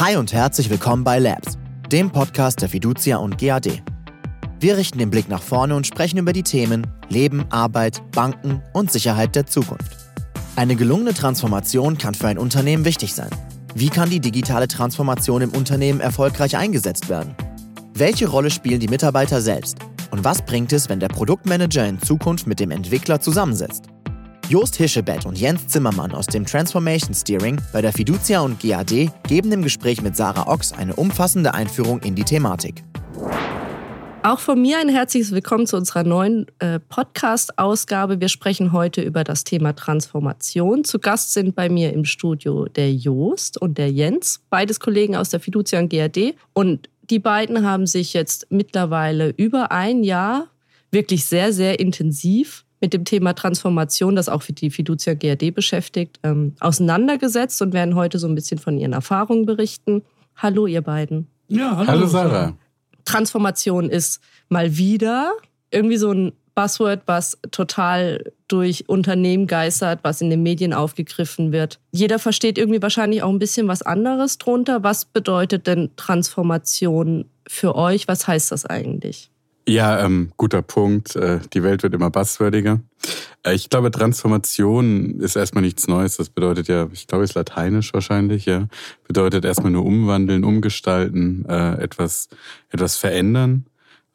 Hi und herzlich willkommen bei Labs, dem Podcast der Fiducia und GAD. Wir richten den Blick nach vorne und sprechen über die Themen Leben, Arbeit, Banken und Sicherheit der Zukunft. Eine gelungene Transformation kann für ein Unternehmen wichtig sein. Wie kann die digitale Transformation im Unternehmen erfolgreich eingesetzt werden? Welche Rolle spielen die Mitarbeiter selbst? Und was bringt es, wenn der Produktmanager in Zukunft mit dem Entwickler zusammensetzt? Jost Hischebett und Jens Zimmermann aus dem Transformation Steering bei der Fiducia und GAD geben im Gespräch mit Sarah Ochs eine umfassende Einführung in die Thematik. Auch von mir ein herzliches Willkommen zu unserer neuen äh, Podcast-Ausgabe. Wir sprechen heute über das Thema Transformation. Zu Gast sind bei mir im Studio der Jost und der Jens, beides Kollegen aus der Fiducia und GAD. Und die beiden haben sich jetzt mittlerweile über ein Jahr wirklich sehr, sehr intensiv mit dem Thema Transformation, das auch für die Fiducia GRD beschäftigt, ähm, auseinandergesetzt und werden heute so ein bisschen von ihren Erfahrungen berichten. Hallo, ihr beiden. Ja, hallo, hallo Sarah. Transformation ist mal wieder irgendwie so ein Buzzword, was total durch Unternehmen geistert, was in den Medien aufgegriffen wird. Jeder versteht irgendwie wahrscheinlich auch ein bisschen was anderes drunter. Was bedeutet denn Transformation für euch? Was heißt das eigentlich? Ja, ähm, guter Punkt. Äh, die Welt wird immer buzzwordiger. Äh, ich glaube, Transformation ist erstmal nichts Neues. Das bedeutet ja, ich glaube, es ist lateinisch wahrscheinlich, ja. Bedeutet erstmal nur umwandeln, umgestalten, äh, etwas, etwas verändern.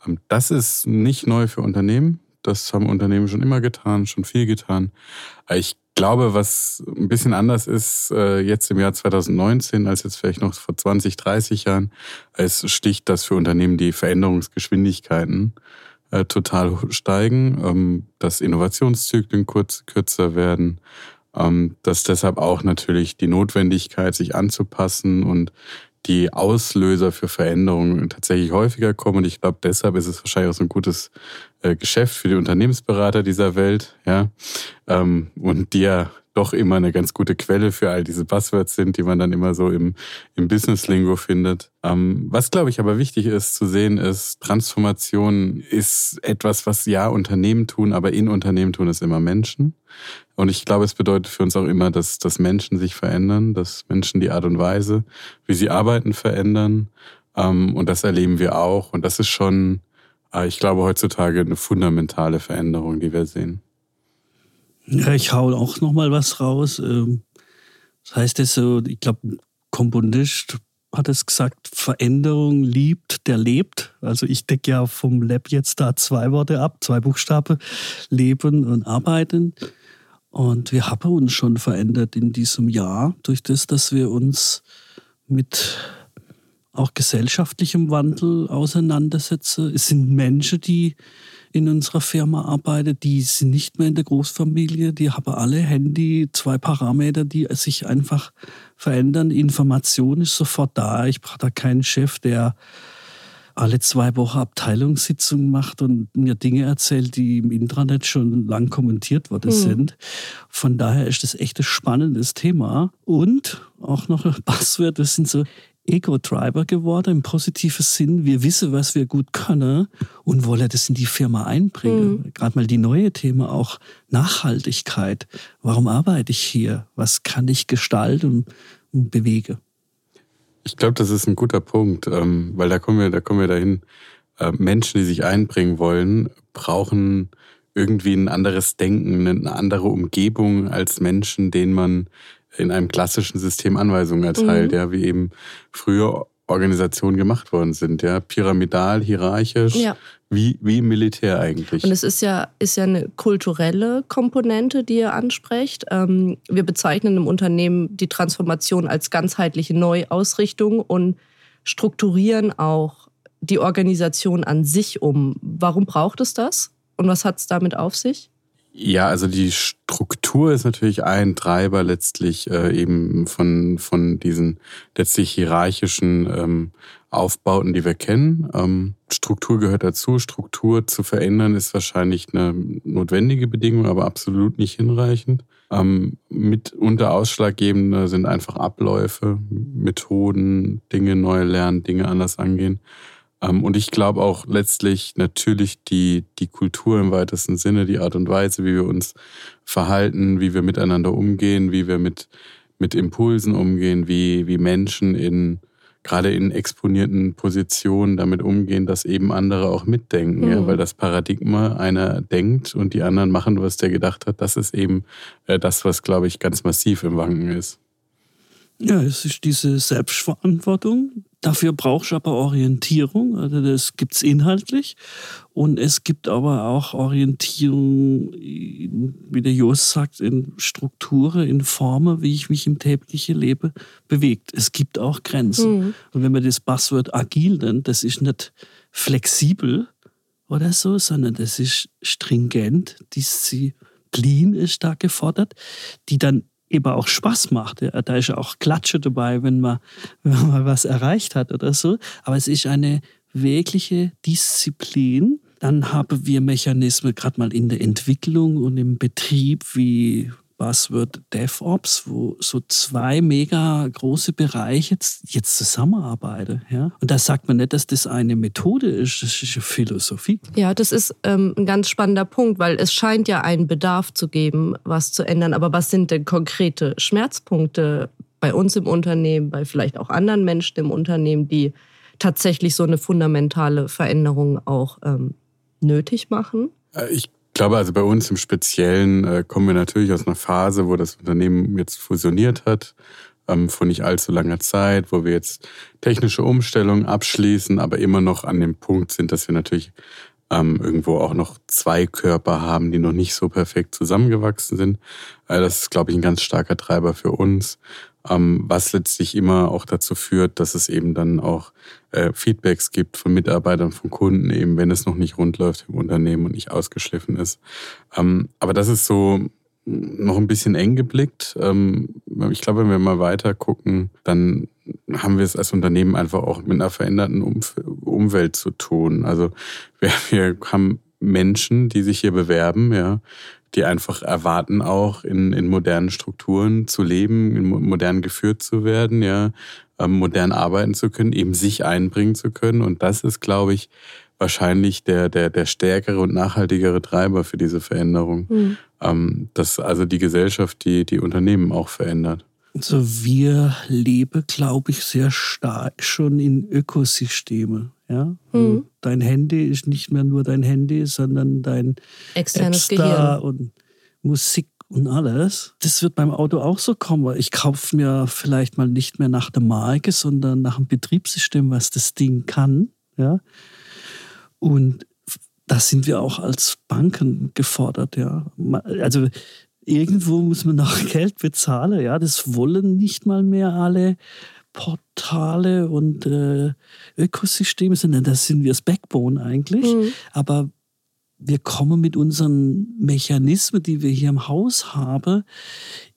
Ähm, das ist nicht neu für Unternehmen. Das haben Unternehmen schon immer getan, schon viel getan. Äh, ich glaube, was ein bisschen anders ist äh, jetzt im Jahr 2019 als jetzt vielleicht noch vor 20, 30 Jahren, es sticht, dass für Unternehmen die Veränderungsgeschwindigkeiten äh, total steigen, ähm, dass Innovationszyklen kurz, kürzer werden, ähm, dass deshalb auch natürlich die Notwendigkeit, sich anzupassen und die Auslöser für Veränderungen tatsächlich häufiger kommen. Und ich glaube, deshalb ist es wahrscheinlich auch so ein gutes äh, Geschäft für die Unternehmensberater dieser Welt, ja. Ähm, und die doch immer eine ganz gute Quelle für all diese Buzzwords sind, die man dann immer so im, im Business-Lingo findet. Ähm, was, glaube ich, aber wichtig ist zu sehen, ist, Transformation ist etwas, was ja Unternehmen tun, aber in Unternehmen tun es immer Menschen. Und ich glaube, es bedeutet für uns auch immer, dass, dass Menschen sich verändern, dass Menschen die Art und Weise, wie sie arbeiten, verändern. Ähm, und das erleben wir auch. Und das ist schon, äh, ich glaube, heutzutage eine fundamentale Veränderung, die wir sehen. Ja, ich hau auch noch mal was raus. Ähm, das heißt es so, ich glaube, Komponist hat es gesagt, Veränderung liebt, der lebt. Also ich decke ja vom Lab jetzt da zwei Worte ab, zwei Buchstaben, leben und arbeiten. Und wir haben uns schon verändert in diesem Jahr durch das, dass wir uns mit auch gesellschaftlichem Wandel auseinandersetzen. Es sind Menschen, die in unserer Firma arbeiten, die sind nicht mehr in der Großfamilie, die haben alle Handy, zwei Parameter, die sich einfach verändern. Information ist sofort da. Ich brauche da keinen Chef, der alle zwei Wochen Abteilungssitzungen macht und mir Dinge erzählt, die im Intranet schon lang kommentiert worden mhm. sind. Von daher ist das echt ein spannendes Thema. Und auch noch ein Passwort, das sind so Ego-Driver geworden im positiven Sinn. Wir wissen, was wir gut können und wollen das in die Firma einbringen. Mhm. Gerade mal die neue Thema auch Nachhaltigkeit. Warum arbeite ich hier? Was kann ich gestalten und bewegen? Ich glaube, das ist ein guter Punkt, ähm, weil da kommen wir, da kommen wir dahin. Äh, Menschen, die sich einbringen wollen, brauchen irgendwie ein anderes Denken, eine andere Umgebung als Menschen, denen man in einem klassischen System Anweisungen erteilt, mhm. ja, wie eben früher Organisationen gemacht worden sind, ja, pyramidal, hierarchisch, ja. wie, wie Militär eigentlich. Und es ist ja, ist ja eine kulturelle Komponente, die ihr ansprecht. Ähm, wir bezeichnen im Unternehmen die Transformation als ganzheitliche Neuausrichtung und strukturieren auch die Organisation an sich um. Warum braucht es das? Und was hat es damit auf sich? Ja, also die Struktur ist natürlich ein Treiber letztlich äh, eben von, von diesen letztlich hierarchischen ähm, Aufbauten, die wir kennen. Ähm, Struktur gehört dazu. Struktur zu verändern ist wahrscheinlich eine notwendige Bedingung, aber absolut nicht hinreichend. Ähm, mitunter ausschlaggebende sind einfach Abläufe, Methoden, Dinge neu lernen, Dinge anders angehen. Ähm, und ich glaube auch letztlich natürlich die, die Kultur im weitesten Sinne, die Art und Weise, wie wir uns verhalten, wie wir miteinander umgehen, wie wir mit, mit Impulsen umgehen, wie, wie Menschen in gerade in exponierten Positionen damit umgehen, dass eben andere auch mitdenken. Mhm. Ja? Weil das Paradigma, einer denkt und die anderen machen, was der gedacht hat, das ist eben äh, das, was, glaube ich, ganz massiv im Wanken ist. Ja, es ist diese Selbstverantwortung. Dafür brauchst du aber Orientierung. Also das gibt es inhaltlich. Und es gibt aber auch Orientierung, wie der Jos sagt, in Strukturen, in Formen, wie ich mich im täglichen Leben bewegt. Es gibt auch Grenzen. Mhm. Und wenn man das Passwort agil nennt, das ist nicht flexibel oder so, sondern das ist stringent, Disziplin ist da gefordert, die dann eben auch Spaß macht. Ja. Da ist auch Klatsche dabei, wenn man, wenn man was erreicht hat oder so. Aber es ist eine wirkliche Disziplin. Dann haben wir Mechanismen gerade mal in der Entwicklung und im Betrieb wie Buzzword DevOps, wo so zwei mega große Bereiche jetzt, jetzt zusammenarbeiten. Ja? Und da sagt man nicht, dass das eine Methode ist, das ist eine Philosophie. Ja, das ist ähm, ein ganz spannender Punkt, weil es scheint ja einen Bedarf zu geben, was zu ändern. Aber was sind denn konkrete Schmerzpunkte bei uns im Unternehmen, bei vielleicht auch anderen Menschen im Unternehmen, die tatsächlich so eine fundamentale Veränderung auch ähm, nötig machen? Äh, ich ich glaube, also bei uns im Speziellen äh, kommen wir natürlich aus einer Phase, wo das Unternehmen jetzt fusioniert hat, ähm, vor nicht allzu langer Zeit, wo wir jetzt technische Umstellungen abschließen, aber immer noch an dem Punkt sind, dass wir natürlich ähm, irgendwo auch noch zwei Körper haben, die noch nicht so perfekt zusammengewachsen sind. Äh, das ist, glaube ich, ein ganz starker Treiber für uns was letztlich immer auch dazu führt, dass es eben dann auch äh, Feedbacks gibt von Mitarbeitern, von Kunden, eben wenn es noch nicht rund läuft im Unternehmen und nicht ausgeschliffen ist. Ähm, aber das ist so noch ein bisschen eng geblickt. Ähm, ich glaube, wenn wir mal weiter gucken, dann haben wir es als Unternehmen einfach auch mit einer veränderten Umf Umwelt zu tun. Also wir, wir haben Menschen, die sich hier bewerben, ja, die einfach erwarten auch in, in modernen Strukturen zu leben, in modern geführt zu werden, ja, ähm, modern arbeiten zu können, eben sich einbringen zu können. Und das ist, glaube ich, wahrscheinlich der, der, der stärkere und nachhaltigere Treiber für diese Veränderung. Mhm. Ähm, dass also die Gesellschaft, die, die Unternehmen auch verändert. Also wir leben, glaube ich, sehr stark schon in Ökosysteme. Ja? Mhm. Dein Handy ist nicht mehr nur dein Handy, sondern dein externes Gehirn und Musik und alles. Das wird beim Auto auch so kommen. Ich kaufe mir vielleicht mal nicht mehr nach der Marke, sondern nach dem Betriebssystem, was das Ding kann. Ja? Und da sind wir auch als Banken gefordert. Ja? Also irgendwo muss man noch Geld bezahlen. Ja, das wollen nicht mal mehr alle Portale und äh, Ökosysteme, sondern das sind wir das Backbone eigentlich. Mhm. Aber wir kommen mit unseren Mechanismen, die wir hier im Haus haben,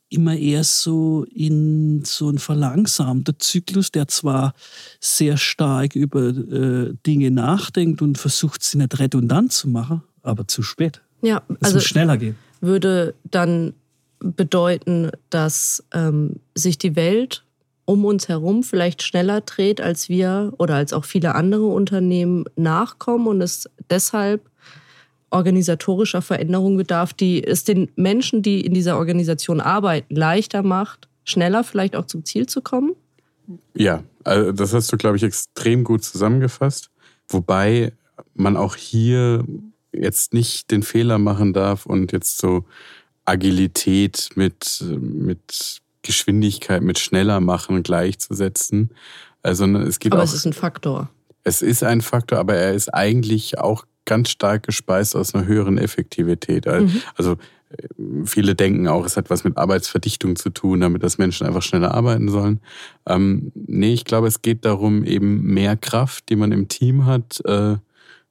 immer eher so in so einen verlangsamten Zyklus, der zwar sehr stark über äh, Dinge nachdenkt und versucht, sie nicht redundant zu machen, aber zu spät. Ja, es also muss schneller gehen. Würde dann bedeuten, dass ähm, sich die Welt um uns herum vielleicht schneller dreht, als wir oder als auch viele andere Unternehmen nachkommen und es deshalb organisatorischer Veränderungen bedarf, die es den Menschen, die in dieser Organisation arbeiten, leichter macht, schneller vielleicht auch zum Ziel zu kommen? Ja, also das hast du, glaube ich, extrem gut zusammengefasst. Wobei man auch hier jetzt nicht den Fehler machen darf und jetzt so Agilität mit, mit Geschwindigkeit mit schneller machen gleichzusetzen. Also es gibt aber auch, es ist ein Faktor. Es ist ein Faktor, aber er ist eigentlich auch ganz stark gespeist aus einer höheren Effektivität. Mhm. Also äh, viele denken auch, es hat was mit Arbeitsverdichtung zu tun, damit das Menschen einfach schneller arbeiten sollen. Ähm, nee, ich glaube, es geht darum, eben mehr Kraft, die man im Team hat, äh,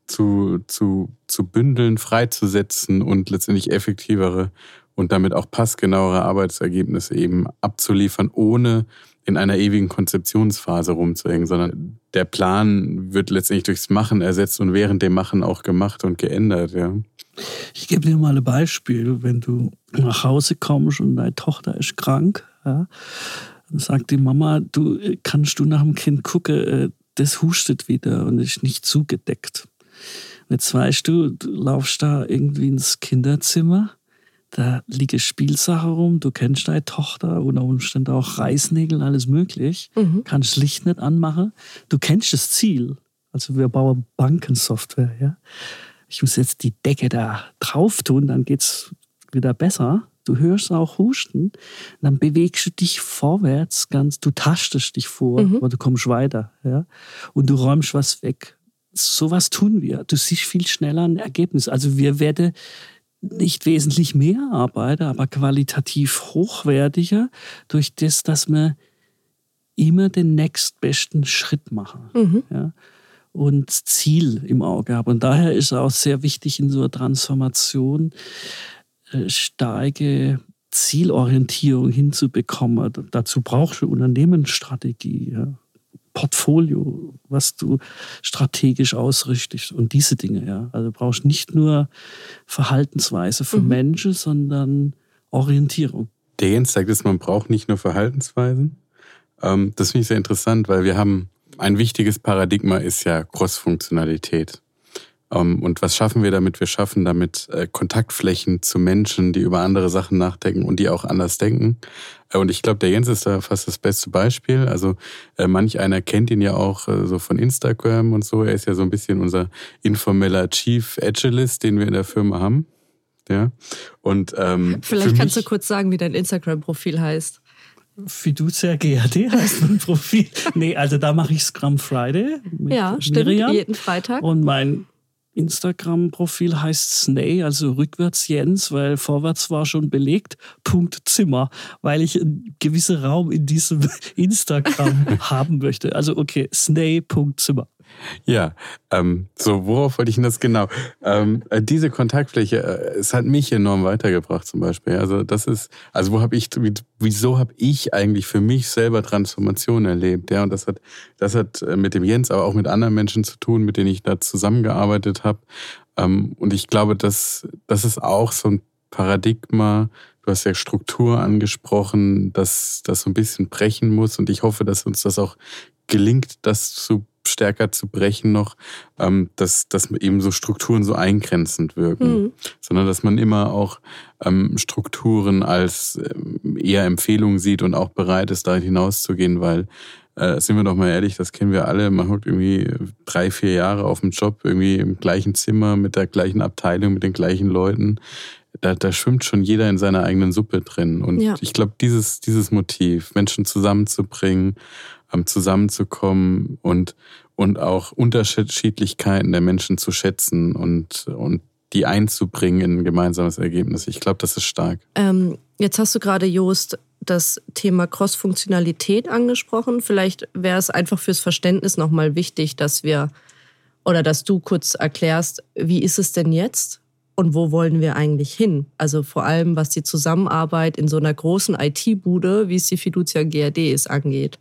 zu, zu, zu bündeln, freizusetzen und letztendlich effektivere und damit auch passgenauere Arbeitsergebnisse eben abzuliefern, ohne in einer ewigen Konzeptionsphase rumzuhängen, sondern der Plan wird letztendlich durchs Machen ersetzt und während dem Machen auch gemacht und geändert. Ja. Ich gebe dir mal ein Beispiel. Wenn du nach Hause kommst und deine Tochter ist krank, ja, dann sagt die Mama, du kannst du nach dem Kind gucken, äh, das hustet wieder und ist nicht zugedeckt. Jetzt weißt du, du laufst da irgendwie ins Kinderzimmer da liege Spielsache rum, du kennst deine Tochter, unter Umständen auch Reißnägel, alles möglich. Mhm. Kannst Licht nicht anmachen. Du kennst das Ziel. Also wir bauen Bankensoftware, ja. Ich muss jetzt die Decke da drauf tun, dann geht's wieder besser. Du hörst auch Husten, dann bewegst du dich vorwärts, ganz, du tastest dich vor, Mhm. aber du kommst weiter, ja. Und du räumst was weg. Sowas tun wir. Du siehst viel schneller ein Ergebnis. Also wir werden nicht wesentlich mehr arbeiten, aber qualitativ hochwertiger durch das, dass wir immer den nächstbesten Schritt machen Mhm. ja, und Ziel im Auge haben. Und daher ist auch sehr wichtig in so einer Transformation äh, starke Zielorientierung hinzubekommen. Dazu brauchst du Unternehmensstrategie, ja. Portfolio, was du strategisch ausrichtest und diese Dinge. Ja. Also du brauchst nicht nur Verhaltensweise von Mhm. Menschen, sondern Orientierung. Der Jens sagt es, man braucht nicht nur Verhaltensweisen. Ähm, das finde ich sehr interessant, weil wir haben ein wichtiges Paradigma ist ja Cross-Funktionalität. Ähm, und was schaffen wir damit? Wir schaffen damit äh, Kontaktflächen zu Menschen, die über andere Sachen nachdenken und die auch anders denken. Äh, und ich glaube, der Jens ist da fast das beste Beispiel. Also äh, manch einer kennt ihn ja auch äh, so von Instagram und so. Er ist ja so ein bisschen unser informeller Chief Agilist, den wir in der Firma haben. Ja. Und ähm, Vielleicht kannst du mich- kurz sagen, wie dein Instagram-Profil heißt. Fiducia GAD heißt mein Profil. nee, also da mache ich Scrum Friday mit Ja, stimmt. Miriam. Jeden Freitag. Und mein Instagram-Profil heißt Snay, also rückwärts Jens, weil vorwärts war schon belegt. Punkt Zimmer, weil ich einen gewissen Raum in diesem Instagram haben möchte. Also okay, Snay. Punkt Zimmer. Ja, ähm, so, worauf wollte ich denn das genau? Ähm, äh, diese Kontaktfläche, äh, es hat mich enorm weitergebracht zum Beispiel. Also das ist, also wo habe ich, wie- wieso habe ich eigentlich für mich selber Transformation erlebt? Ja, und das hat, das hat äh, mit dem Jens, aber auch mit anderen Menschen zu tun, mit denen ich da zusammengearbeitet habe. Ähm, und ich glaube, dass das ist auch so ein Paradigma. Du hast ja Struktur angesprochen, dass das so ein bisschen brechen muss. Und ich hoffe, dass uns das auch gelingt, das zu stärker zu brechen noch, ähm, dass, dass eben so Strukturen so eingrenzend wirken, Mhm. sondern dass man immer auch ähm, Strukturen als ähm, eher Empfehlung sieht und auch bereit ist, da hinauszugehen, weil äh, sind wir doch mal ehrlich, das kennen wir alle, man hockt irgendwie drei, vier Jahre auf dem Job, irgendwie im gleichen Zimmer, mit der gleichen Abteilung, mit den gleichen Leuten. Da, da schwimmt schon jeder in seiner eigenen Suppe drin. Und Ja. ich glaube, dieses, dieses Motiv, Menschen zusammenzubringen, zusammenzukommen und, und auch Unterschiedlichkeiten der Menschen zu schätzen und, und die einzubringen in ein gemeinsames Ergebnis. Ich glaube, das ist stark. Ähm, jetzt hast du gerade, Joost, das Thema Cross-Funktionalität angesprochen. Vielleicht wäre es einfach fürs Verständnis nochmal wichtig, dass wir oder dass du kurz erklärst, wie ist es denn jetzt und wo wollen wir eigentlich hin? Also vor allem, was die Zusammenarbeit in so einer großen IT-Bude, wie es die Fiducia GRD ist, angeht.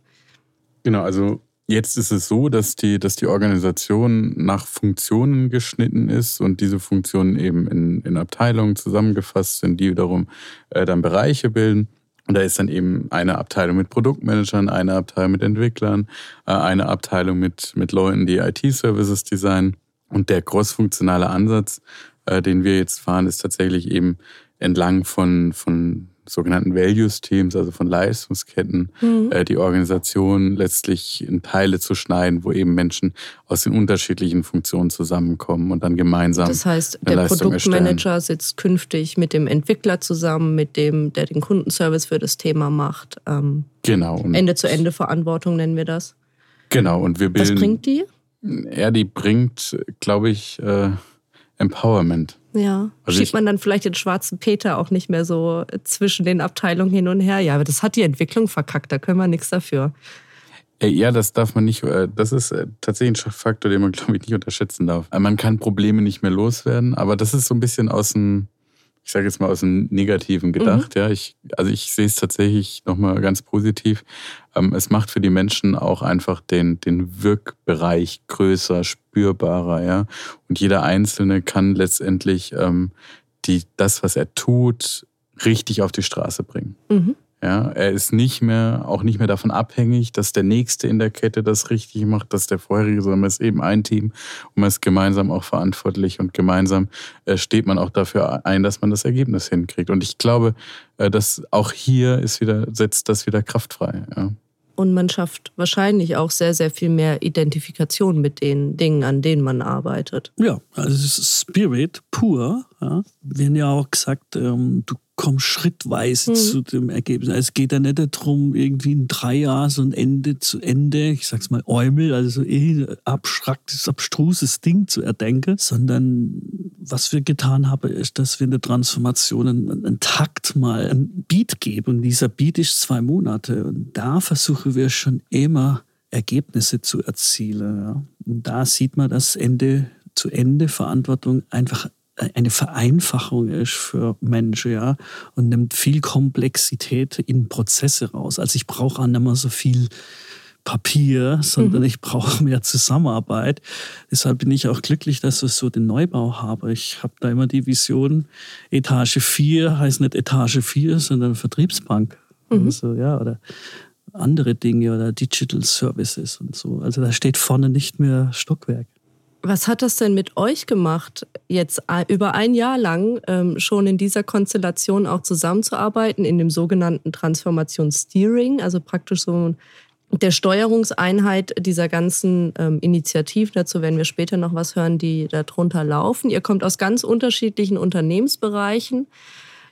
Genau, also jetzt ist es so, dass die, dass die Organisation nach Funktionen geschnitten ist und diese Funktionen eben in, in Abteilungen zusammengefasst sind, die wiederum äh, dann Bereiche bilden. Und da ist dann eben eine Abteilung mit Produktmanagern, eine Abteilung mit Entwicklern, äh, eine Abteilung mit, mit Leuten, die IT-Services designen. Und der crossfunktionale Ansatz, äh, den wir jetzt fahren, ist tatsächlich eben entlang von, von sogenannten Value-Teams, also von Leistungsketten, Mhm. äh, die Organisation letztlich in Teile zu schneiden, wo eben Menschen aus den unterschiedlichen Funktionen zusammenkommen und dann gemeinsam Das heißt, der Leistung Produktmanager sitzt künftig mit dem Entwickler zusammen, mit dem, der den Kundenservice für das Thema macht. Ähm, Genau. Ende-zu-Ende-Verantwortung nennen wir das. genau. Und wir Was bilden. bringt die? Ja, die bringt, glaube ich, äh, Empowerment. Ja. Also Schiebt man dann vielleicht den schwarzen Peter auch nicht mehr so zwischen den Abteilungen hin und her? Ja, aber das hat die Entwicklung verkackt, da können wir nichts dafür. Äh, Ja, das darf man nicht, äh, das ist äh, tatsächlich ein Faktor, den man, glaube ich, nicht unterschätzen darf. Man kann Probleme nicht mehr loswerden, aber das ist so ein bisschen aus dem, ich sage jetzt mal aus dem Negativen gedacht. Ja, ich, also ich sehe es tatsächlich nochmal ganz positiv. Ähm, Es macht für die Menschen auch einfach den, den Wirkbereich größer, spürbarer, ja. Und jeder Einzelne kann letztendlich ähm, die, das, was er tut, richtig auf die Straße bringen. Mhm. Ja, er ist nicht mehr, auch nicht mehr davon abhängig, dass der Nächste in der Kette das richtig macht, dass der Vorherige, sondern man ist eben ein Team und man ist gemeinsam auch verantwortlich und gemeinsam äh, steht man auch dafür ein, dass man das Ergebnis hinkriegt. Und ich glaube, äh, dass auch hier ist wieder, setzt das wieder Kraft frei. Ja. Und man schafft wahrscheinlich auch sehr, sehr viel mehr Identifikation mit den Dingen, an denen man arbeitet. Ja, also es ist Spirit pur. Ja. Wir haben ja auch gesagt, ähm, du komm schrittweise mhm. zu dem Ergebnis. Es geht ja nicht darum, irgendwie in drei Jahren so ein Ende zu Ende, ich sag's mal Eumel, also so eh abstraktes, abstruses Ding zu erdenken, sondern was wir getan haben, ist, dass wir in der Transformation einen, einen Takt mal, einen Beat geben. Und dieser Beat ist zwei Monate. Und da versuchen wir schon immer Ergebnisse zu erzielen. Ja. Und da sieht man, dass Ende zu Ende Verantwortung einfach eine Vereinfachung ist für Menschen, ja, und nimmt viel Komplexität in Prozesse raus. Also ich brauche auch nicht mehr so viel Papier, sondern mhm. ich brauche mehr Zusammenarbeit. Deshalb bin ich auch glücklich, dass ich so den Neubau habe. Ich habe da immer die Vision, Etage 4 heißt nicht Etage 4, sondern Vertriebsbank. Mhm. Also, ja, oder andere Dinge oder Digital Services und so. Also da steht vorne nicht mehr Stockwerk. Was hat das denn mit euch gemacht, jetzt über ein Jahr lang ähm, schon in dieser Konstellation auch zusammenzuarbeiten, in dem sogenannten Transformationssteering, also praktisch so der Steuerungseinheit dieser ganzen ähm, Initiativen, dazu werden wir später noch was hören, die darunter laufen. Ihr kommt aus ganz unterschiedlichen Unternehmensbereichen.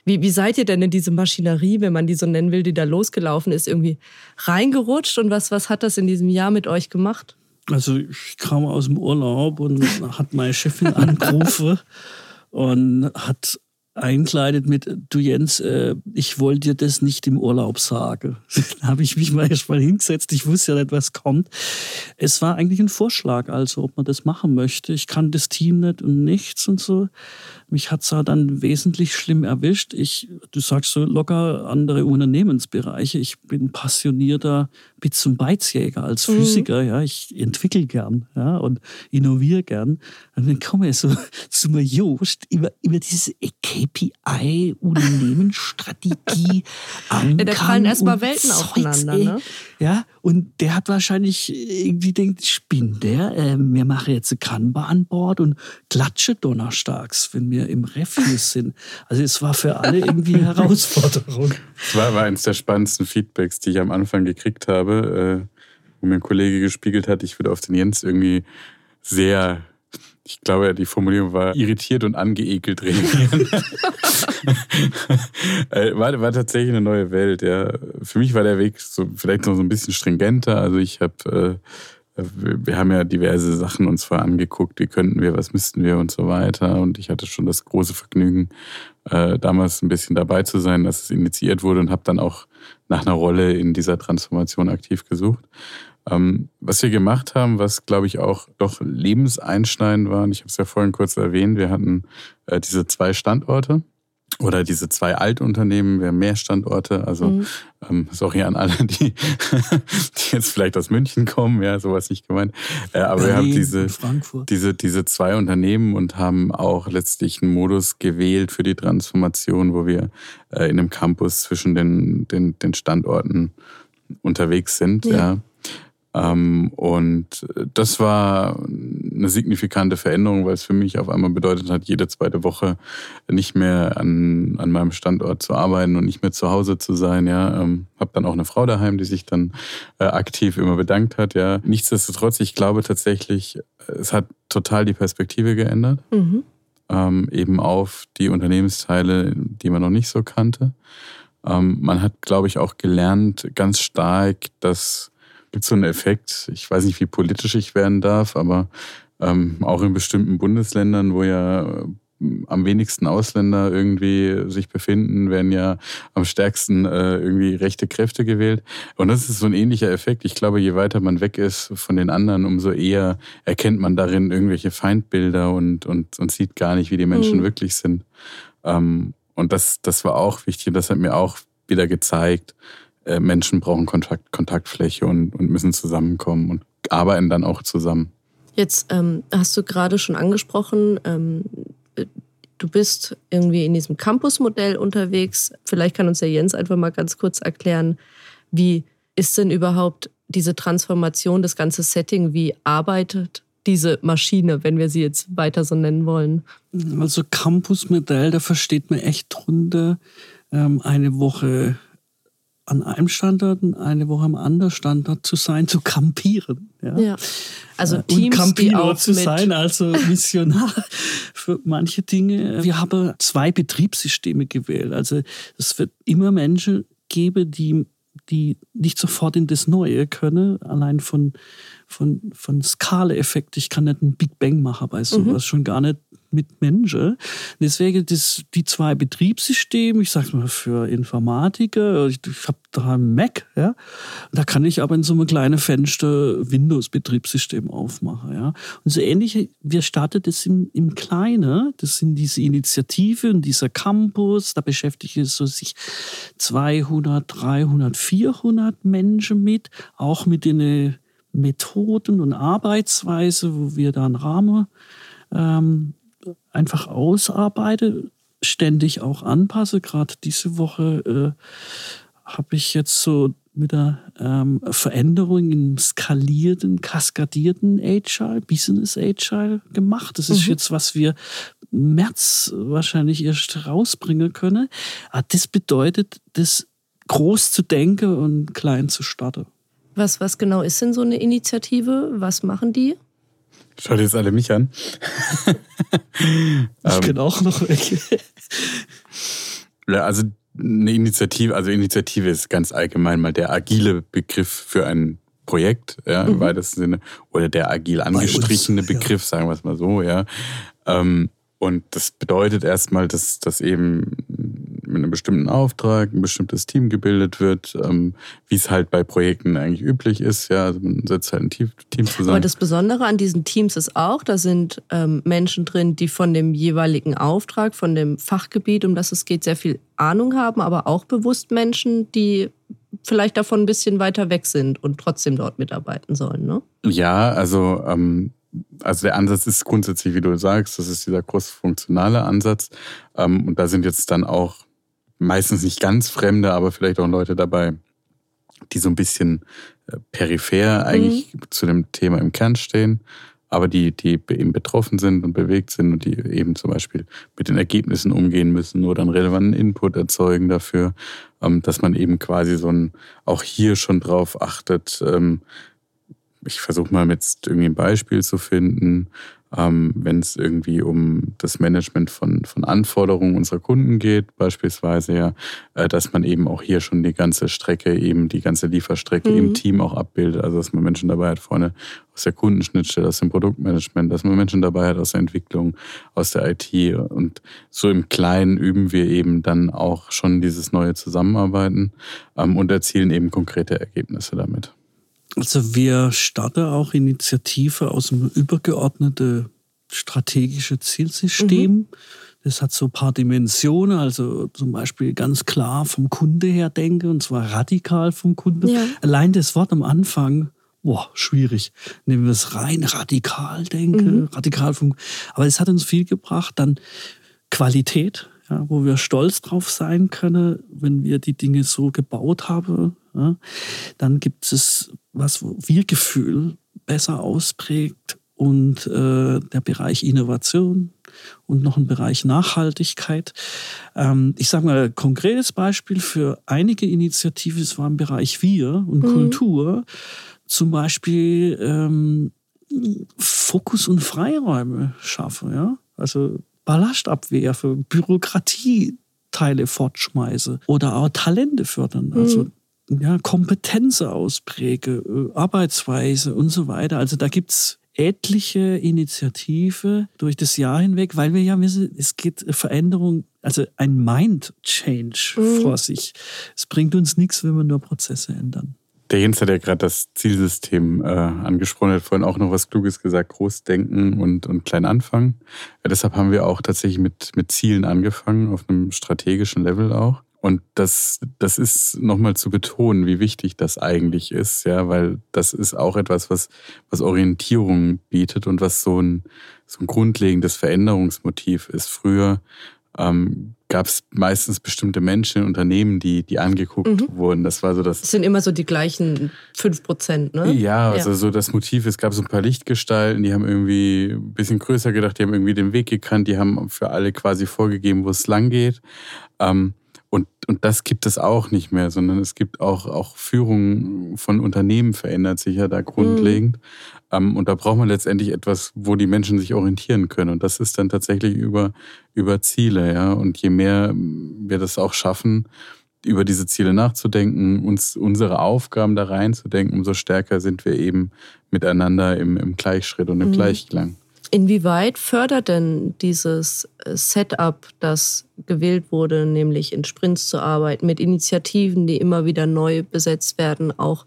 Wie, wie seid ihr denn in diese Maschinerie, wenn man die so nennen will, die da losgelaufen ist, irgendwie reingerutscht? Und was, was hat das in diesem Jahr mit euch gemacht? Also ich kam aus dem Urlaub und hat meine Chefin angerufen und hat einkleidet mit, du Jens, äh, ich wollte dir das nicht im Urlaub sagen. Dann habe ich mich mal erst mal hingesetzt, ich wusste ja nicht, was kommt. Es war eigentlich ein Vorschlag, also ob man das machen möchte. Ich kann das Team nicht und nichts und so. Mich hat es dann wesentlich schlimm erwischt. Ich, du sagst so locker andere Unternehmensbereiche. Ich bin passionierter Bits- und Beizjäger als mhm. Physiker. Mhm. Ja, ich entwickle gern ja, und innoviere gern. Und dann komme ich so zu mir Jost über, über diese KPI, Unternehmensstrategie, ja, Da fallen erstmal Welten Zeugs, aufeinander. Ne? Ja, und der hat wahrscheinlich irgendwie denkt, spinnt der, äh, wir machen jetzt ein Kanban an Bord und klatsche donnerstags, wenn wir im Refuse sind. Also es war für alle irgendwie eine Herausforderung. Das war aber eines der spannendsten Feedbacks, die ich am Anfang gekriegt habe, äh, wo mir ein Kollege gespiegelt hat, ich würde auf den Jens irgendwie sehr ich glaube, die Formulierung war irritiert und angeekelt reagieren. Äh, war, war tatsächlich eine neue Welt, ja. Für mich war der Weg so vielleicht noch so ein bisschen stringenter. Also ich habe, äh, wir haben ja diverse Sachen uns vorher angeguckt, wie könnten wir, was müssten wir und so weiter. Und ich hatte schon das große Vergnügen, äh, damals ein bisschen dabei zu sein, dass es initiiert wurde und habe dann auch nach einer Rolle in dieser Transformation aktiv gesucht. Ähm, was wir gemacht haben, was glaube ich auch doch lebenseinschneidend war, und ich habe es ja vorhin kurz erwähnt, wir hatten äh, diese zwei Standorte oder diese zwei Altunternehmen, wir haben mehr Standorte, also mhm. ähm, sorry an alle, die, die jetzt vielleicht aus München kommen, ja, sowas nicht gemeint. Äh, aber Berlin, wir haben diese, diese, diese zwei Unternehmen und haben auch letztlich einen Modus gewählt für die Transformation, wo wir äh, in einem Campus zwischen den, den, den Standorten unterwegs sind. Ja. ja. Ähm, und das war eine signifikante Veränderung, weil es für mich auf einmal bedeutet hat, jede zweite Woche nicht mehr an, an meinem Standort zu arbeiten und nicht mehr zu Hause zu sein. Ja, ähm, habe dann auch eine Frau daheim, die sich dann äh, aktiv immer bedankt hat. Ja, nichtsdestotrotz, ich glaube tatsächlich, es hat total die Perspektive geändert. Mhm. Ähm, eben auf die Unternehmensteile, die man noch nicht so kannte. Ähm, man hat, glaube ich, auch gelernt, ganz stark, dass gibt so einen Effekt, ich weiß nicht, wie politisch ich werden darf, aber ähm, auch in bestimmten Bundesländern, wo ja äh, am wenigsten Ausländer irgendwie sich befinden, werden ja am stärksten äh, irgendwie rechte Kräfte gewählt. Und das ist so ein ähnlicher Effekt. Ich glaube, je weiter man weg ist von den anderen, umso eher erkennt man darin irgendwelche Feindbilder und, und, und sieht gar nicht, wie die Menschen mhm. wirklich sind. Ähm, und das, das war auch wichtig. Und das hat mir auch wieder gezeigt, äh, Menschen brauchen Kontakt, Kontaktfläche und, und müssen zusammenkommen und arbeiten dann auch zusammen. Jetzt ähm, hast du gerade schon angesprochen, ähm, du bist irgendwie in diesem Campus-Modell unterwegs. Vielleicht kann uns der Jens einfach mal ganz kurz erklären, wie ist denn überhaupt diese Transformation, das ganze Setting, wie arbeitet diese Maschine, wenn wir sie jetzt weiter so nennen wollen? Also Campus-Modell, da versteht man echt drunter ähm, eine Woche an einem Standort und eine Woche am anderen Standort zu sein, zu campieren. Ja. ja. Also Teams, und die auch zu sein, also Missionar für manche Dinge. Wir haben zwei Betriebssysteme gewählt. Also es wird immer Menschen geben, die die nicht sofort in das Neue können, allein von, von, von Skala-Effekt. Ich kann nicht einen Big Bang machen bei sowas, mhm. schon gar nicht mit Menschen. Deswegen das, die zwei Betriebssysteme, ich sage mal für Informatiker, ich, ich habe da ein Mac, ja, da kann ich aber in so einem kleinen Fenster Windows-Betriebssystem aufmachen, ja. Und so ähnlich, wir starten das im, im Kleinen, das sind diese Initiative und dieser Campus, da beschäftigt so sich 200, 300, 400 Menschen mit, auch mit den Methoden und Arbeitsweise, wo wir da einen Rahmen ähm, einfach ausarbeite, ständig auch anpasse. Gerade diese Woche äh, habe ich jetzt so mit der ähm, Veränderung in skalierten, kaskadierten Agile, Business Agile gemacht. Das ist mhm. jetzt, was wir März wahrscheinlich erst rausbringen können. Aber ah, das bedeutet, das groß zu denken und klein zu starten. Was, was genau ist denn so eine Initiative? Was machen die? Schaut jetzt alle mich an. ich bin auch noch weg. ja, also eine Initiative, also Initiative ist ganz allgemein mal der agile Begriff für ein Projekt, ja, im mhm. weitesten Sinne, oder der agil angestrichene uns, Begriff, ja. sagen wir es mal so, ja. Ähm, und das bedeutet erstmal, dass, dass eben mit einem bestimmten Auftrag ein bestimmtes Team gebildet wird, ähm, wie es halt bei Projekten eigentlich üblich ist. Ja, also man setzt halt ein Team, zusammen. Aber das Besondere an diesen Teams ist auch, da sind ähm, Menschen drin, die von dem jeweiligen Auftrag, von dem Fachgebiet, um das es geht, sehr viel Ahnung haben, aber auch bewusst Menschen, die vielleicht davon ein bisschen weiter weg sind und trotzdem dort mitarbeiten sollen. Ne? Ja, also ähm, also der Ansatz ist grundsätzlich, wie du sagst, das ist dieser cross-funktionale Ansatz. Ähm, und da sind jetzt dann auch meistens nicht ganz Fremde, aber vielleicht auch Leute dabei, die so ein bisschen äh, peripher eigentlich mhm. zu dem Thema im Kern stehen, aber die, die eben betroffen sind und bewegt sind und die eben zum Beispiel mit den Ergebnissen umgehen müssen oder einen relevanten Input erzeugen dafür, ähm, dass man eben quasi so ein, auch hier schon drauf achtet, ähm, ich versuche mal jetzt irgendwie ein Beispiel zu finden, ähm, wenn es irgendwie um das Management von, von Anforderungen unserer Kunden geht, beispielsweise ja, äh, dass man eben auch hier schon die ganze Strecke, eben die ganze Lieferstrecke mhm. im Team auch abbildet. Also dass man Menschen dabei hat, vorne aus der Kundenschnittstelle, aus dem Produktmanagement, dass man Menschen dabei hat aus der Entwicklung, aus der IT. Und so im Kleinen üben wir eben dann auch schon dieses neue Zusammenarbeiten ähm, und erzielen eben konkrete Ergebnisse damit. Also wir starten auch Initiative aus dem übergeordneten strategische Zielsystem. Mhm. Das hat so ein paar Dimensionen, also zum Beispiel ganz klar vom Kunde her denken, und zwar radikal vom Kunde. Ja. Allein das Wort am Anfang, boah, schwierig. Nehmen wir es rein, radikal denken, mhm. radikal vom, aber es hat uns viel gebracht. Dann Qualität, ja, wo wir stolz drauf sein können, wenn wir die Dinge so gebaut haben. Ja. Dann gibt es was Wir-Gefühl besser ausprägt und äh, der Bereich Innovation und noch ein Bereich Nachhaltigkeit. Ähm, ich sage mal, ein konkretes Beispiel für einige Initiativen, es war im Bereich Wir und mhm. Kultur, zum Beispiel ähm, Fokus und Freiräume schaffen. Ja? Also Ballast abwerfe, Bürokratieteile fortschmeiße oder auch Talente fördern. Also mhm. Ja, Kompetenzen auspräge, äh, Arbeitsweise und so weiter. Also da gibt's etliche Initiative durch das Jahr hinweg, weil wir ja wissen, es geht Veränderung, also ein Mind-Change mhm. vor sich. Es bringt uns nichts, wenn wir nur Prozesse ändern. Der Jens hat ja gerade das Zielsystem äh, angesprochen, hat vorhin auch noch was Kluges gesagt, Großdenken und, und klein anfangen. Ja, deshalb haben wir auch tatsächlich mit, mit Zielen angefangen, auf einem strategischen Level auch. Und das, das ist nochmal zu betonen, wie wichtig das eigentlich ist, ja, weil das ist auch etwas, was, was Orientierung bietet und was so ein, so ein grundlegendes Veränderungsmotiv ist. Früher ähm, gab es meistens bestimmte Menschen in Unternehmen, die, die angeguckt mhm. wurden. Das war so das. Das sind immer so die gleichen 5 Prozent, ne? Ja, also ja. so das Motiv, es gab so ein paar Lichtgestalten, die haben irgendwie ein bisschen größer gedacht, die haben irgendwie den Weg gekannt, die haben für alle quasi vorgegeben, wo es lang geht. Ähm, und, das gibt es auch nicht mehr, sondern es gibt auch, auch Führung von Unternehmen verändert sich ja da grundlegend. Mhm. Und da braucht man letztendlich etwas, wo die Menschen sich orientieren können. Und das ist dann tatsächlich über, über Ziele, ja. Und je mehr wir das auch schaffen, über diese Ziele nachzudenken, uns unsere Aufgaben da reinzudenken, umso stärker sind wir eben miteinander im, im Gleichschritt und im mhm. Gleichklang. Inwieweit fördert denn dieses äh, Setup, das gewählt wurde, nämlich in Sprints zu arbeiten, mit Initiativen, die immer wieder neu besetzt werden, auch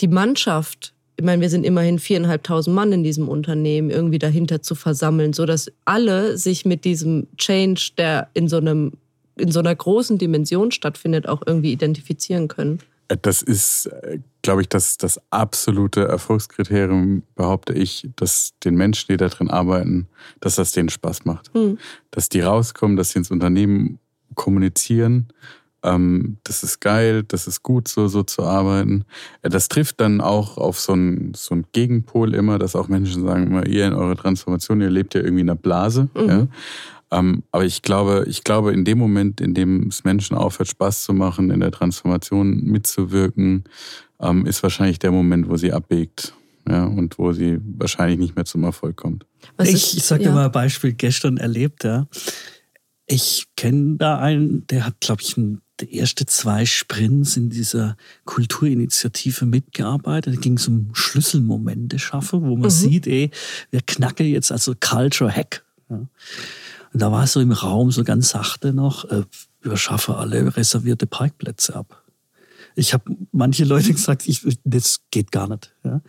die Mannschaft ich meine, wir sind immerhin viereinhalbtausend Mann in diesem Unternehmen, irgendwie dahinter zu versammeln, sodass alle sich mit diesem Change, der in so einem in so einer großen Dimension stattfindet, auch irgendwie identifizieren können. Das ist, glaube ich, das, das absolute Erfolgskriterium, behaupte ich, dass den Menschen, die da drin arbeiten, dass das denen Spaß macht. Hm. Dass die rauskommen, dass sie ins Unternehmen kommunizieren ähm, das ist geil, das ist gut, so, so zu arbeiten. Äh, das trifft dann auch auf so einen, so einen Gegenpol immer, dass auch Menschen sagen immer, ihr in eurer Transformation, ihr lebt ja irgendwie in einer Blase. Mhm. Ja? Ähm, aber ich glaube, ich glaube, in dem Moment, in dem es Menschen aufhört, Spaß zu machen, in der Transformation mitzuwirken, ähm, ist wahrscheinlich der Moment, wo sie abbiegt. Ja, und wo sie wahrscheinlich nicht mehr zum Erfolg kommt. Was ich, ich sage ja. mal ein Beispiel gestern erlebt, ja. Ich kenne da einen, der hat, glaube ich, ein der erste zwei Sprints in dieser Kulturinitiative mitgearbeitet. Da ging es um Schlüsselmomente schaffen, wo man mhm. sieht, ey, wir knacken jetzt also Culture Hack. Ja. Und da war so im Raum so ganz sachte noch, äh, wir schaffen alle reservierte Parkplätze ab. Ich habe manche Leute gesagt, ich, das geht gar nicht. Ja.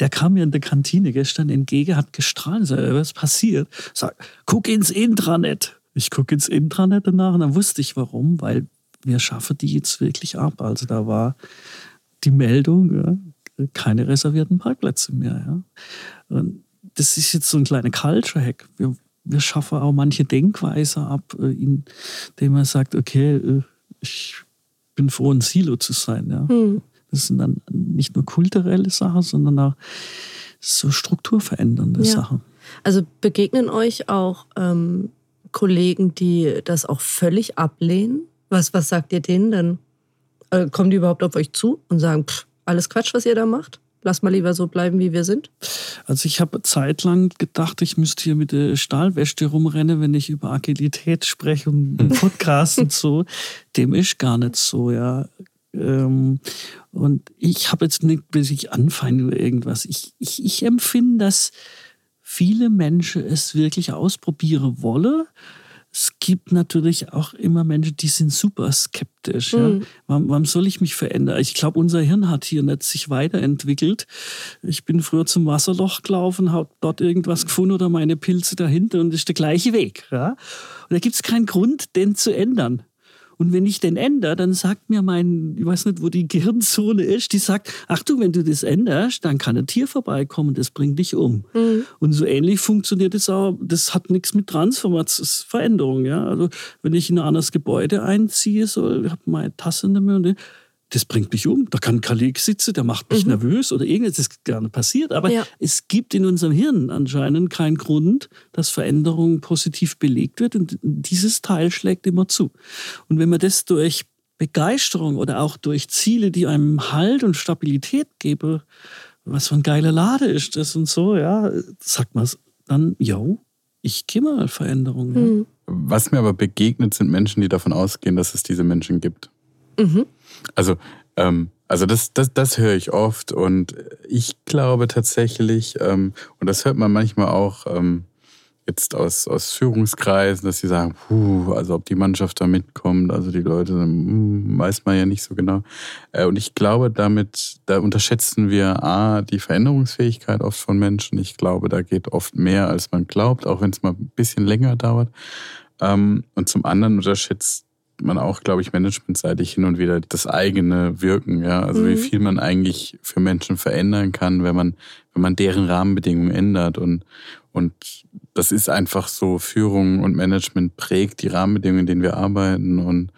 Der kam mir in der Kantine gestern entgegen, hat gestrahlt, sagt, was passiert? Sag, guck ins Intranet. Ich gucke ins Intranet danach und dann wusste ich warum, weil wir schaffen die jetzt wirklich ab. Also da war die Meldung, ja, keine reservierten Parkplätze mehr. Ja. Und das ist jetzt so ein kleiner Culture-Hack. Wir, wir schaffen auch manche Denkweise ab, äh, indem man sagt, okay, äh, ich bin froh, ein Silo zu sein. Ja. Hm. Das sind dann nicht nur kulturelle Sachen, sondern auch so strukturverändernde ja. Sachen. Also begegnen euch auch ähm, Kollegen, die das auch völlig ablehnen? Was, was sagt ihr denen denn? Äh, kommen die überhaupt auf euch zu und sagen, pff, alles Quatsch, was ihr da macht? Lass mal lieber so bleiben, wie wir sind? Also ich habe zeitlang gedacht, ich müsste hier mit der Stahlwäsche rumrennen, wenn ich über Agilität spreche und Podcast und so. Dem ist gar nicht so, ja. Ähm, und ich habe jetzt nicht, bis ich anfange oder irgendwas. Ich, ich, ich empfinde, dass viele Menschen es wirklich ausprobieren wollen es gibt natürlich auch immer Menschen, die sind super skeptisch. Mhm. Ja. Warum, warum, soll ich mich verändern? Ich glaube, unser Hirn hat hier nicht sich weiterentwickelt. Ich bin früher zum Wasserloch gelaufen, habe dort irgendwas gefunden oder meine Pilze dahinter und das ist der gleiche Weg. Ja. Und da gibt es keinen Grund, den zu ändern. Und wenn ich den ändere, dann sagt mir mein, ich weiß nicht, wo die Gehirnzone ist, die sagt, ach du, wenn du das änderst, dann kann ein Tier vorbeikommen, das bringt dich um. Mhm. Und so ähnlich funktioniert es auch, das hat nichts mit Transformationsveränderung, ja. Also, wenn ich in ein anderes Gebäude einziehe, so, ich habe meine Tasse in der Mühe, das bringt mich um. Da kann ein Kolleg sitzen, der macht mich mhm. nervös oder irgendwas, das ist gerne passiert. Aber ja. es gibt in unserem Hirn anscheinend keinen Grund, dass Veränderung positiv belegt wird. Und dieses Teil schlägt immer zu. Und wenn man das durch Begeisterung oder auch durch Ziele, die einem Halt und Stabilität geben, was für ein geiler Lade ist das und so, ja, sagt man dann, jo, ich gehe mal Veränderungen. Mhm. Was mir aber begegnet, sind Menschen, die davon ausgehen, dass es diese Menschen gibt. Mhm. Also, ähm, also das, das, das höre ich oft und ich glaube tatsächlich, ähm, und das hört man manchmal auch ähm, jetzt aus, aus Führungskreisen, dass sie sagen, puh, also ob die Mannschaft da mitkommt, also die Leute, hm, weiß man ja nicht so genau. Äh, und ich glaube, damit, da unterschätzen wir A, die Veränderungsfähigkeit oft von Menschen. Ich glaube, da geht oft mehr, als man glaubt, auch wenn es mal ein bisschen länger dauert. Ähm, und zum anderen unterschätzt man auch, glaube ich, managementseitig hin und wieder das eigene Wirken, ja. Also mhm. wie viel man eigentlich für Menschen verändern kann, wenn man, wenn man deren Rahmenbedingungen ändert. Und, und das ist einfach so, Führung und Management prägt die Rahmenbedingungen, in denen wir arbeiten. Und,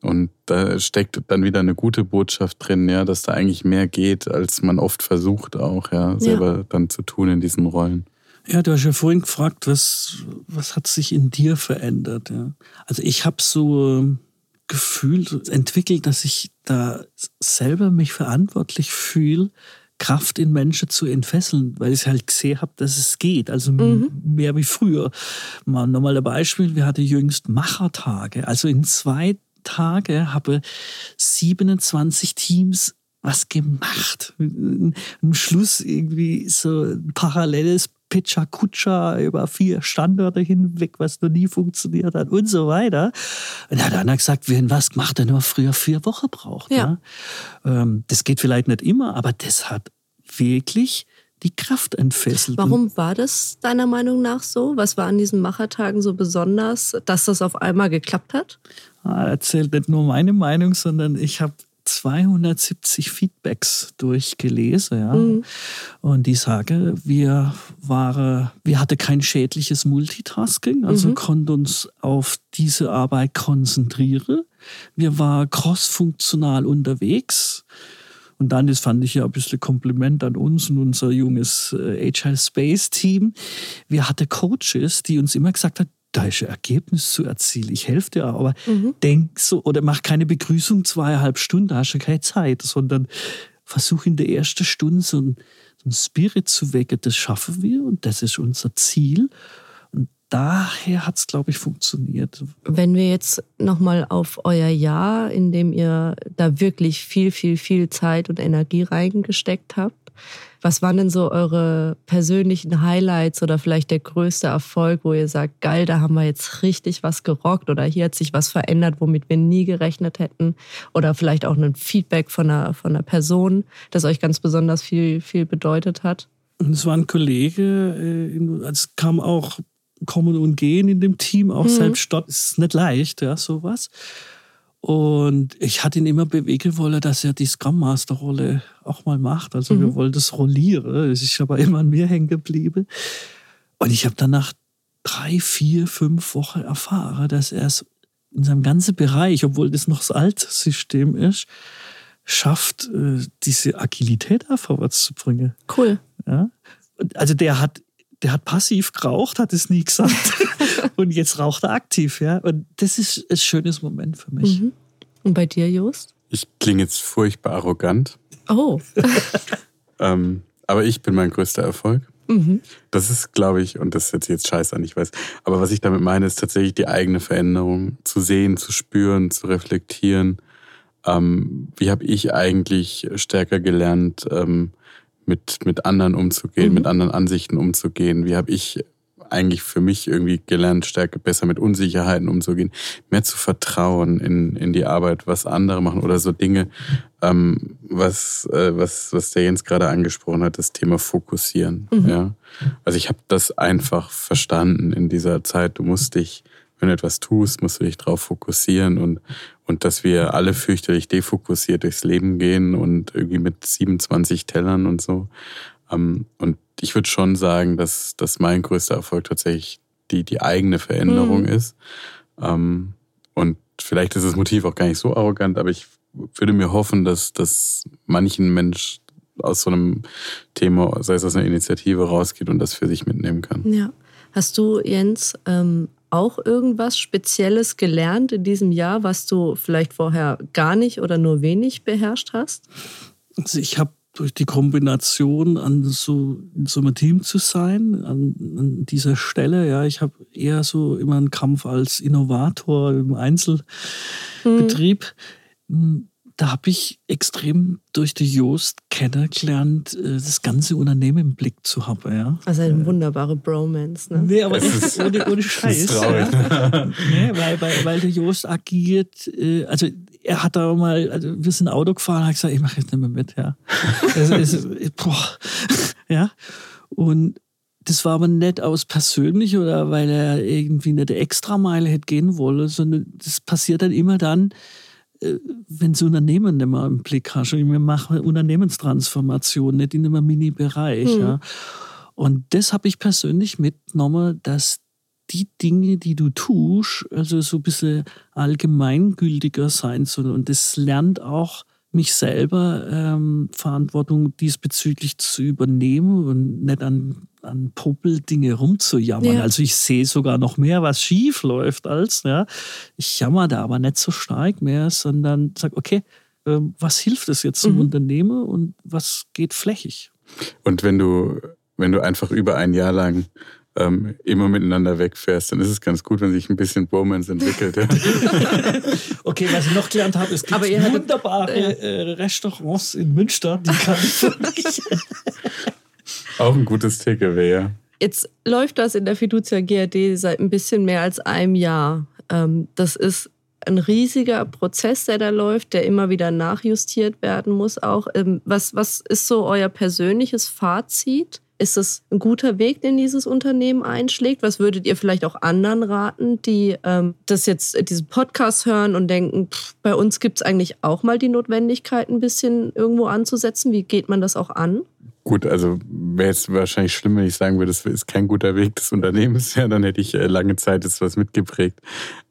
und da steckt dann wieder eine gute Botschaft drin, ja, dass da eigentlich mehr geht, als man oft versucht auch, ja, selber ja. dann zu tun in diesen Rollen. Ja, du hast ja vorhin gefragt, was, was hat sich in dir verändert? Ja? Also ich habe so ähm, gefühlt entwickelt, dass ich da selber mich verantwortlich fühle, Kraft in Menschen zu entfesseln, weil ich halt gesehen habe, dass es geht. Also mhm. mehr wie früher. Mal nochmal ein Beispiel, wir hatten jüngst Machertage. Also in zwei Tage habe 27 Teams was gemacht. Am Schluss irgendwie so ein paralleles Pecha Kutscha über vier Standorte hinweg, was noch nie funktioniert hat und so weiter. Und er hat dann gesagt, wenn was gemacht, der nur früher vier Wochen braucht. Ja. ja. Ähm, das geht vielleicht nicht immer, aber das hat wirklich die Kraft entfesselt. Warum war das deiner Meinung nach so? Was war an diesen Machertagen so besonders, dass das auf einmal geklappt hat? Ah, erzählt nicht nur meine Meinung, sondern ich habe 270 Feedbacks durchgelesen, ja. Mhm. Und die sage, wir waren, wir hatten kein schädliches Multitasking, also mhm. konnten uns auf diese Arbeit konzentrieren. Wir waren crossfunktional unterwegs. Und dann, das fand ich ja ein bisschen Kompliment an uns und unser junges äh, Agile Space Team. Wir hatten Coaches, die uns immer gesagt haben, da ist ein Ergebnis zu erzielen. Ich helfe dir, aber mhm. denk so oder mach keine Begrüßung zweieinhalb Stunden, da hast du keine Zeit, sondern versuch in der ersten Stunde so einen, so einen Spirit zu wecken. Das schaffen wir und das ist unser Ziel. Und daher hat es, glaube ich, funktioniert. Wenn wir jetzt nochmal auf euer Jahr, in dem ihr da wirklich viel, viel, viel Zeit und Energie reingesteckt habt, was waren denn so eure persönlichen Highlights oder vielleicht der größte Erfolg, wo ihr sagt, geil, da haben wir jetzt richtig was gerockt oder hier hat sich was verändert, womit wir nie gerechnet hätten? Oder vielleicht auch ein Feedback von einer, von einer Person, das euch ganz besonders viel, viel bedeutet hat? Es war ein Kollege, äh, es kam auch Kommen und Gehen in dem Team, auch mhm. selbst dort ist nicht leicht, ja, sowas. Und ich hatte ihn immer bewegen wollen, dass er die Scrum Master Rolle auch mal macht. Also mhm. wir wollten das rollieren. Es ist aber immer an mir hängen geblieben. Und ich habe dann nach drei, vier, fünf Wochen erfahren, dass er es in seinem ganzen Bereich, obwohl das noch das alte System ist, schafft, äh, diese Agilität vorwärts zu bringen. Cool. Ja? Also der hat der hat passiv geraucht, hat es nie gesagt. und jetzt raucht er aktiv, ja. Und das ist ein schönes Moment für mich. Mhm. Und bei dir, Jost? Ich klinge jetzt furchtbar arrogant. Oh. ähm, aber ich bin mein größter Erfolg. Mhm. Das ist, glaube ich, und das ist jetzt scheiße an, ich weiß. Aber was ich damit meine, ist tatsächlich die eigene Veränderung. Zu sehen, zu spüren, zu reflektieren. Ähm, wie habe ich eigentlich stärker gelernt, ähm, mit, mit anderen umzugehen, mhm. mit anderen Ansichten umzugehen? Wie habe ich eigentlich für mich irgendwie gelernt, stärker besser mit Unsicherheiten umzugehen, mehr zu vertrauen in, in die Arbeit, was andere machen oder so Dinge, ähm, was, äh, was, was der Jens gerade angesprochen hat, das Thema Fokussieren. Mhm. Ja? Also ich habe das einfach verstanden in dieser Zeit. Du musst dich wenn du etwas tust, musst du dich darauf fokussieren und, und dass wir alle fürchterlich defokussiert durchs Leben gehen und irgendwie mit 27 Tellern und so. Ähm, und ich würde schon sagen, dass, dass mein größter Erfolg tatsächlich die, die eigene Veränderung mhm. ist. Ähm, und vielleicht ist das Motiv auch gar nicht so arrogant, aber ich würde mir hoffen, dass, dass manchen Mensch aus so einem Thema, sei es aus einer Initiative, rausgeht und das für sich mitnehmen kann. Ja. Hast du, Jens, ähm, auch irgendwas Spezielles gelernt in diesem Jahr, was du vielleicht vorher gar nicht oder nur wenig beherrscht hast? Also ich habe durch die Kombination an so in so einem Team zu sein, an, an dieser Stelle, ja, ich habe eher so immer einen Kampf als Innovator im Einzelbetrieb. Hm da habe ich extrem durch die Joost kennengelernt, äh, das ganze Unternehmen im Blick zu haben. Ja. Also eine wunderbare Bromance. Ne? Nee, aber das ist ohne, ohne Scheiß. Ja. nee, weil, weil, weil der Joost agiert, äh, also er hat da mal, also wir sind Auto gefahren, hat gesagt, ich mache jetzt nicht mehr mit. Ja. Also, ist, boah, ja. Und das war aber nicht aus persönlich oder weil er irgendwie nicht extra Meile hätte gehen wollen, sondern das passiert dann immer dann, äh, wenn das Unternehmen nicht mehr im Blick hast. Und wir machen Unternehmenstransformation, nicht in einem Mini-Bereich. Mhm. Ja. Und das habe ich persönlich mitgenommen, dass die Dinge, die du tust, also so ein bisschen allgemeingültiger sein sollen. Und das lernt auch mich selber ähm, Verantwortung diesbezüglich zu übernehmen und nicht an, an Poppeldinge rumzujammern. Ja. Also ich sehe sogar noch mehr, was schief läuft, als ja. ich jammer da aber nicht so stark mehr, sondern sage, okay, ähm, was hilft es jetzt zum mhm. Unternehmen und was geht flächig? Und wenn du, wenn du einfach über ein Jahr lang ähm, immer miteinander wegfährst, dann ist es ganz gut, wenn sich ein bisschen Bromance entwickelt. Ja. okay, was ich noch gelernt habe, es gibt wunderbare äh, Restaurants in Münster, die kann ich Auch ein gutes Takeaway, ja. Jetzt läuft das in der Fiducia GRD seit ein bisschen mehr als einem Jahr. Ähm, das ist ein riesiger Prozess, der da läuft, der immer wieder nachjustiert werden muss. Auch ähm, was, was ist so euer persönliches Fazit? Ist es ein guter Weg, den dieses Unternehmen einschlägt? Was würdet ihr vielleicht auch anderen raten, die ähm, das jetzt diesen Podcast hören und denken, pff, bei uns gibt es eigentlich auch mal die Notwendigkeit, ein bisschen irgendwo anzusetzen? Wie geht man das auch an? Gut, also wäre es wahrscheinlich schlimm, wenn ich sagen würde, das ist kein guter Weg des Unternehmens. Ja, dann hätte ich äh, lange Zeit jetzt was mitgeprägt,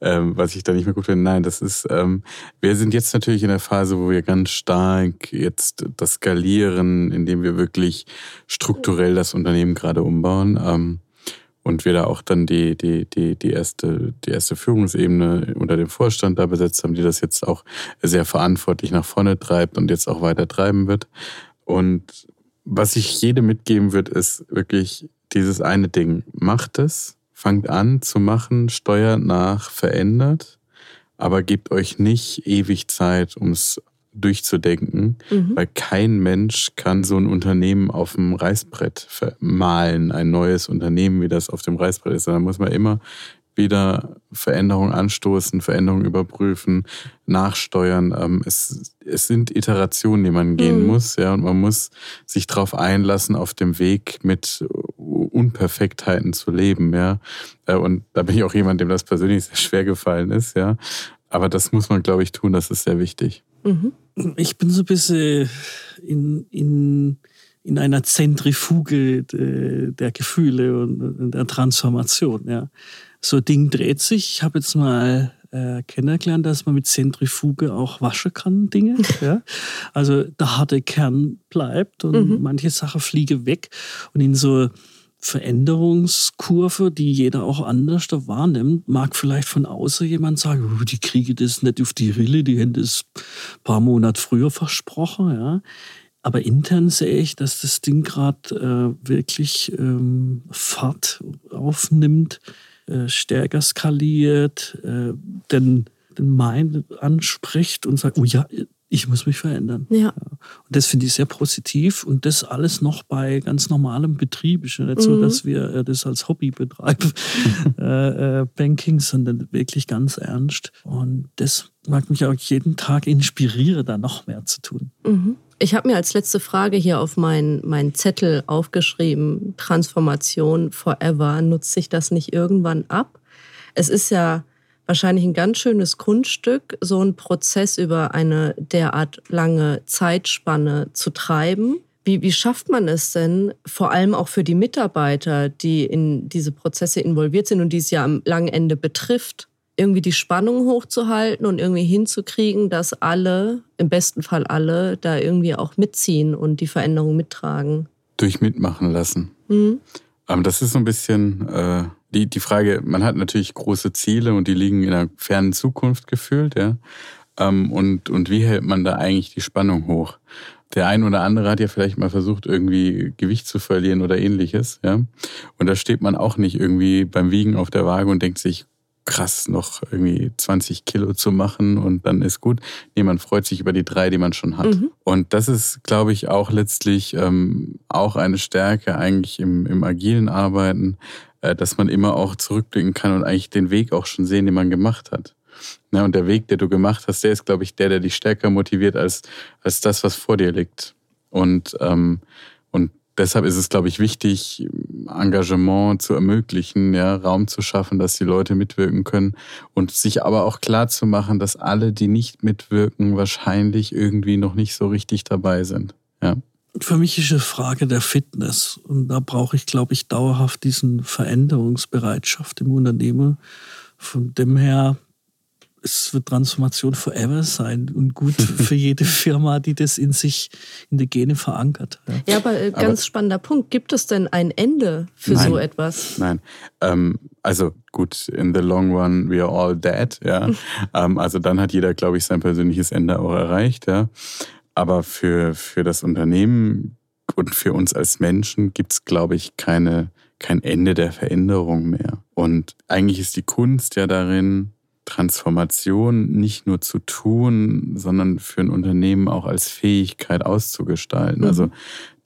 ähm, was ich da nicht mehr gut finde. Nein, das ist, ähm, wir sind jetzt natürlich in der Phase, wo wir ganz stark jetzt das skalieren, indem wir wirklich strukturell das Unternehmen gerade umbauen. Ähm, und wir da auch dann die, die, die, die, erste, die erste Führungsebene unter dem Vorstand da besetzt haben, die das jetzt auch sehr verantwortlich nach vorne treibt und jetzt auch weiter treiben wird. Und was ich jedem mitgeben wird, ist wirklich dieses eine Ding. Macht es, fangt an zu machen, steuert nach, verändert, aber gebt euch nicht ewig Zeit, um es durchzudenken, mhm. weil kein Mensch kann so ein Unternehmen auf dem Reißbrett malen, ein neues Unternehmen, wie das auf dem Reißbrett ist. Da muss man immer wieder Veränderungen anstoßen, Veränderungen überprüfen, nachsteuern. Ähm, es, es sind Iterationen, die man gehen mhm. muss, ja, und man muss sich darauf einlassen, auf dem Weg mit Unperfektheiten zu leben, ja. Äh, und da bin ich auch jemand, dem das persönlich sehr schwer gefallen ist, ja. Aber das muss man, glaube ich, tun, das ist sehr wichtig. Mhm. Ich bin so ein bisschen in, in, in einer Zentrifuge der Gefühle und der Transformation, ja so ein Ding dreht sich. Ich habe jetzt mal äh, kennengelernt, dass man mit Zentrifuge auch waschen kann, Dinge. ja? Also der harte Kern bleibt und mhm. manche Sachen fliegen weg. Und in so Veränderungskurve, die jeder auch anders da wahrnimmt, mag vielleicht von außen jemand sagen, oh, die kriege das nicht auf die Rille, die hätten das ein paar Monate früher versprochen. Ja? Aber intern sehe ich, dass das Ding gerade äh, wirklich ähm, Fahrt aufnimmt äh, stärker skaliert, äh, den, den Mind anspricht und sagt, oh ja, ich muss mich verändern. Ja. Und das finde ich sehr positiv und das alles noch bei ganz normalem Betrieb. Ist ja nicht mhm. so, dass wir äh, das als Hobby betreiben, äh, äh, Banking, sondern wirklich ganz ernst. Und das mag mich auch jeden Tag inspirieren, da noch mehr zu tun. Mhm. Ich habe mir als letzte Frage hier auf meinen mein Zettel aufgeschrieben, Transformation forever. Nutzt sich das nicht irgendwann ab? Es ist ja wahrscheinlich ein ganz schönes Kunststück, so einen Prozess über eine derart lange Zeitspanne zu treiben. Wie, wie schafft man es denn, vor allem auch für die Mitarbeiter, die in diese Prozesse involviert sind und die es ja am langen Ende betrifft, irgendwie die Spannung hochzuhalten und irgendwie hinzukriegen, dass alle, im besten Fall alle, da irgendwie auch mitziehen und die Veränderung mittragen. Durch mitmachen lassen. Mhm. Aber das ist so ein bisschen äh, die, die Frage, man hat natürlich große Ziele und die liegen in einer fernen Zukunft gefühlt, ja. Ähm, und, und wie hält man da eigentlich die Spannung hoch? Der ein oder andere hat ja vielleicht mal versucht, irgendwie Gewicht zu verlieren oder ähnliches, ja. Und da steht man auch nicht irgendwie beim Wiegen auf der Waage und denkt sich, krass, noch irgendwie 20 Kilo zu machen und dann ist gut. Nee, man freut sich über die drei, die man schon hat. Mhm. Und das ist, glaube ich, auch letztlich ähm, auch eine Stärke eigentlich im, im agilen Arbeiten, äh, dass man immer auch zurückblicken kann und eigentlich den Weg auch schon sehen, den man gemacht hat. Ja, und der Weg, der du gemacht hast, der ist, glaube ich, der, der dich stärker motiviert als, als das, was vor dir liegt. Und, ähm, und deshalb ist es, glaube ich, wichtig, Engagement zu ermöglichen, ja, Raum zu schaffen, dass die Leute mitwirken können und sich aber auch klar zu machen, dass alle, die nicht mitwirken, wahrscheinlich irgendwie noch nicht so richtig dabei sind. Ja. Für mich ist eine Frage der Fitness und da brauche ich, glaube ich, dauerhaft diesen Veränderungsbereitschaft im Unternehmen. Von dem her es wird Transformation forever sein und gut für jede Firma, die das in sich, in die Gene verankert. Ja, ja aber äh, ganz aber, spannender Punkt. Gibt es denn ein Ende für nein, so etwas? Nein. Ähm, also gut, in the long run, we are all dead. Ja. ähm, also dann hat jeder, glaube ich, sein persönliches Ende auch erreicht. Ja. Aber für, für das Unternehmen und für uns als Menschen gibt es, glaube ich, keine, kein Ende der Veränderung mehr. Und eigentlich ist die Kunst ja darin, Transformation nicht nur zu tun, sondern für ein Unternehmen auch als Fähigkeit auszugestalten. Also mhm. Also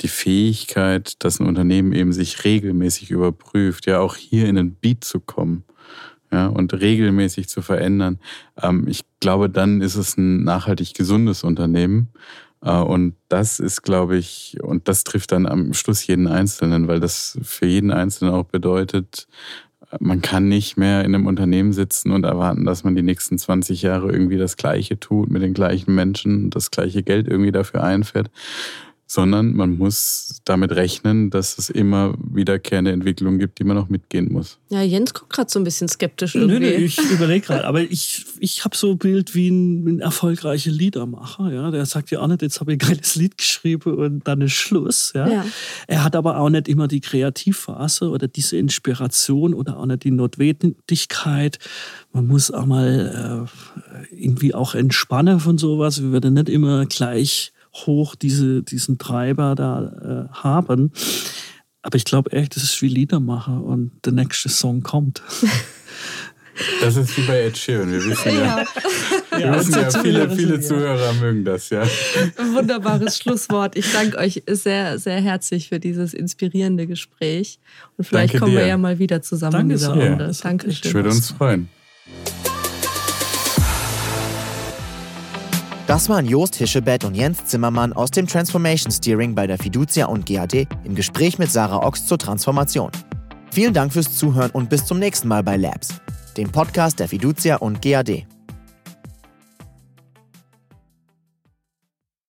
die Fähigkeit, dass ein Unternehmen eben sich regelmäßig überprüft, ja auch hier in den Beat zu kommen. Ja, und regelmäßig zu verändern. Ähm, ich glaube, dann ist es ein nachhaltig gesundes Unternehmen. Äh, und das ist, glaube ich, und das trifft dann am Schluss jeden Einzelnen, weil das für jeden Einzelnen auch bedeutet, man kann nicht mehr in einem Unternehmen sitzen und erwarten, dass man die nächsten 20 Jahre irgendwie das Gleiche tut mit den gleichen Menschen, das gleiche Geld irgendwie dafür einfährt, sondern man muss damit rechnen, dass es immer wiederkehrende Entwicklungen gibt, die man auch mitgehen muss. Ja, Jens guckt gerade so ein bisschen skeptisch irgendwie. Nö, nö, ich überlege gerade, aber ich, ich habe so ein Bild wie ein, ein erfolgreicher Liedermacher, ja, der sagt ja auch nicht, jetzt habe ich ein geiles Lied geschrieben und dann ist Schluss, ja? ja. Er hat aber auch nicht immer die Kreativphase oder diese Inspiration oder auch nicht die Notwendigkeit. Man muss auch mal äh, irgendwie auch entspannen von sowas. Wir werden nicht immer gleich hoch diese, diesen Treiber da äh, haben. Aber ich glaube echt, das ist wie Liedermacher und der nächste Song kommt. Das ist wie bei Ed Sheeran. Wir wissen ja, ja. Wir ja, wissen ja viele, viele Zuhörer mögen das, ja. Wunderbares Schlusswort. Ich danke euch sehr, sehr herzlich für dieses inspirierende Gespräch. Und vielleicht danke kommen dir. wir ja mal wieder zusammen danke in dieser Runde. Ja. Dankeschön. Ich würde uns freuen. Das waren Jost Hischebett und Jens Zimmermann aus dem Transformation Steering bei der Fiducia und GAD im Gespräch mit Sarah Ochs zur Transformation. Vielen Dank fürs Zuhören und bis zum nächsten Mal bei Labs, dem Podcast der Fiducia und GAD.